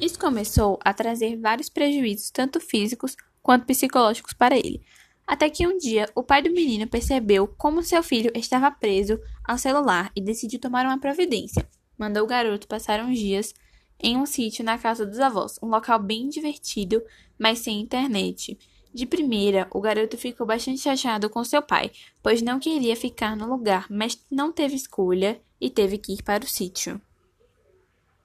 Isso começou a trazer vários prejuízos, tanto físicos quanto psicológicos para ele. Até que um dia o pai do menino percebeu como seu filho estava preso ao celular e decidiu tomar uma providência. Mandou o garoto passar uns dias em um sítio na casa dos avós, um local bem divertido, mas sem internet. De primeira, o garoto ficou bastante chateado com seu pai, pois não queria ficar no lugar, mas não teve escolha e teve que ir para o sítio.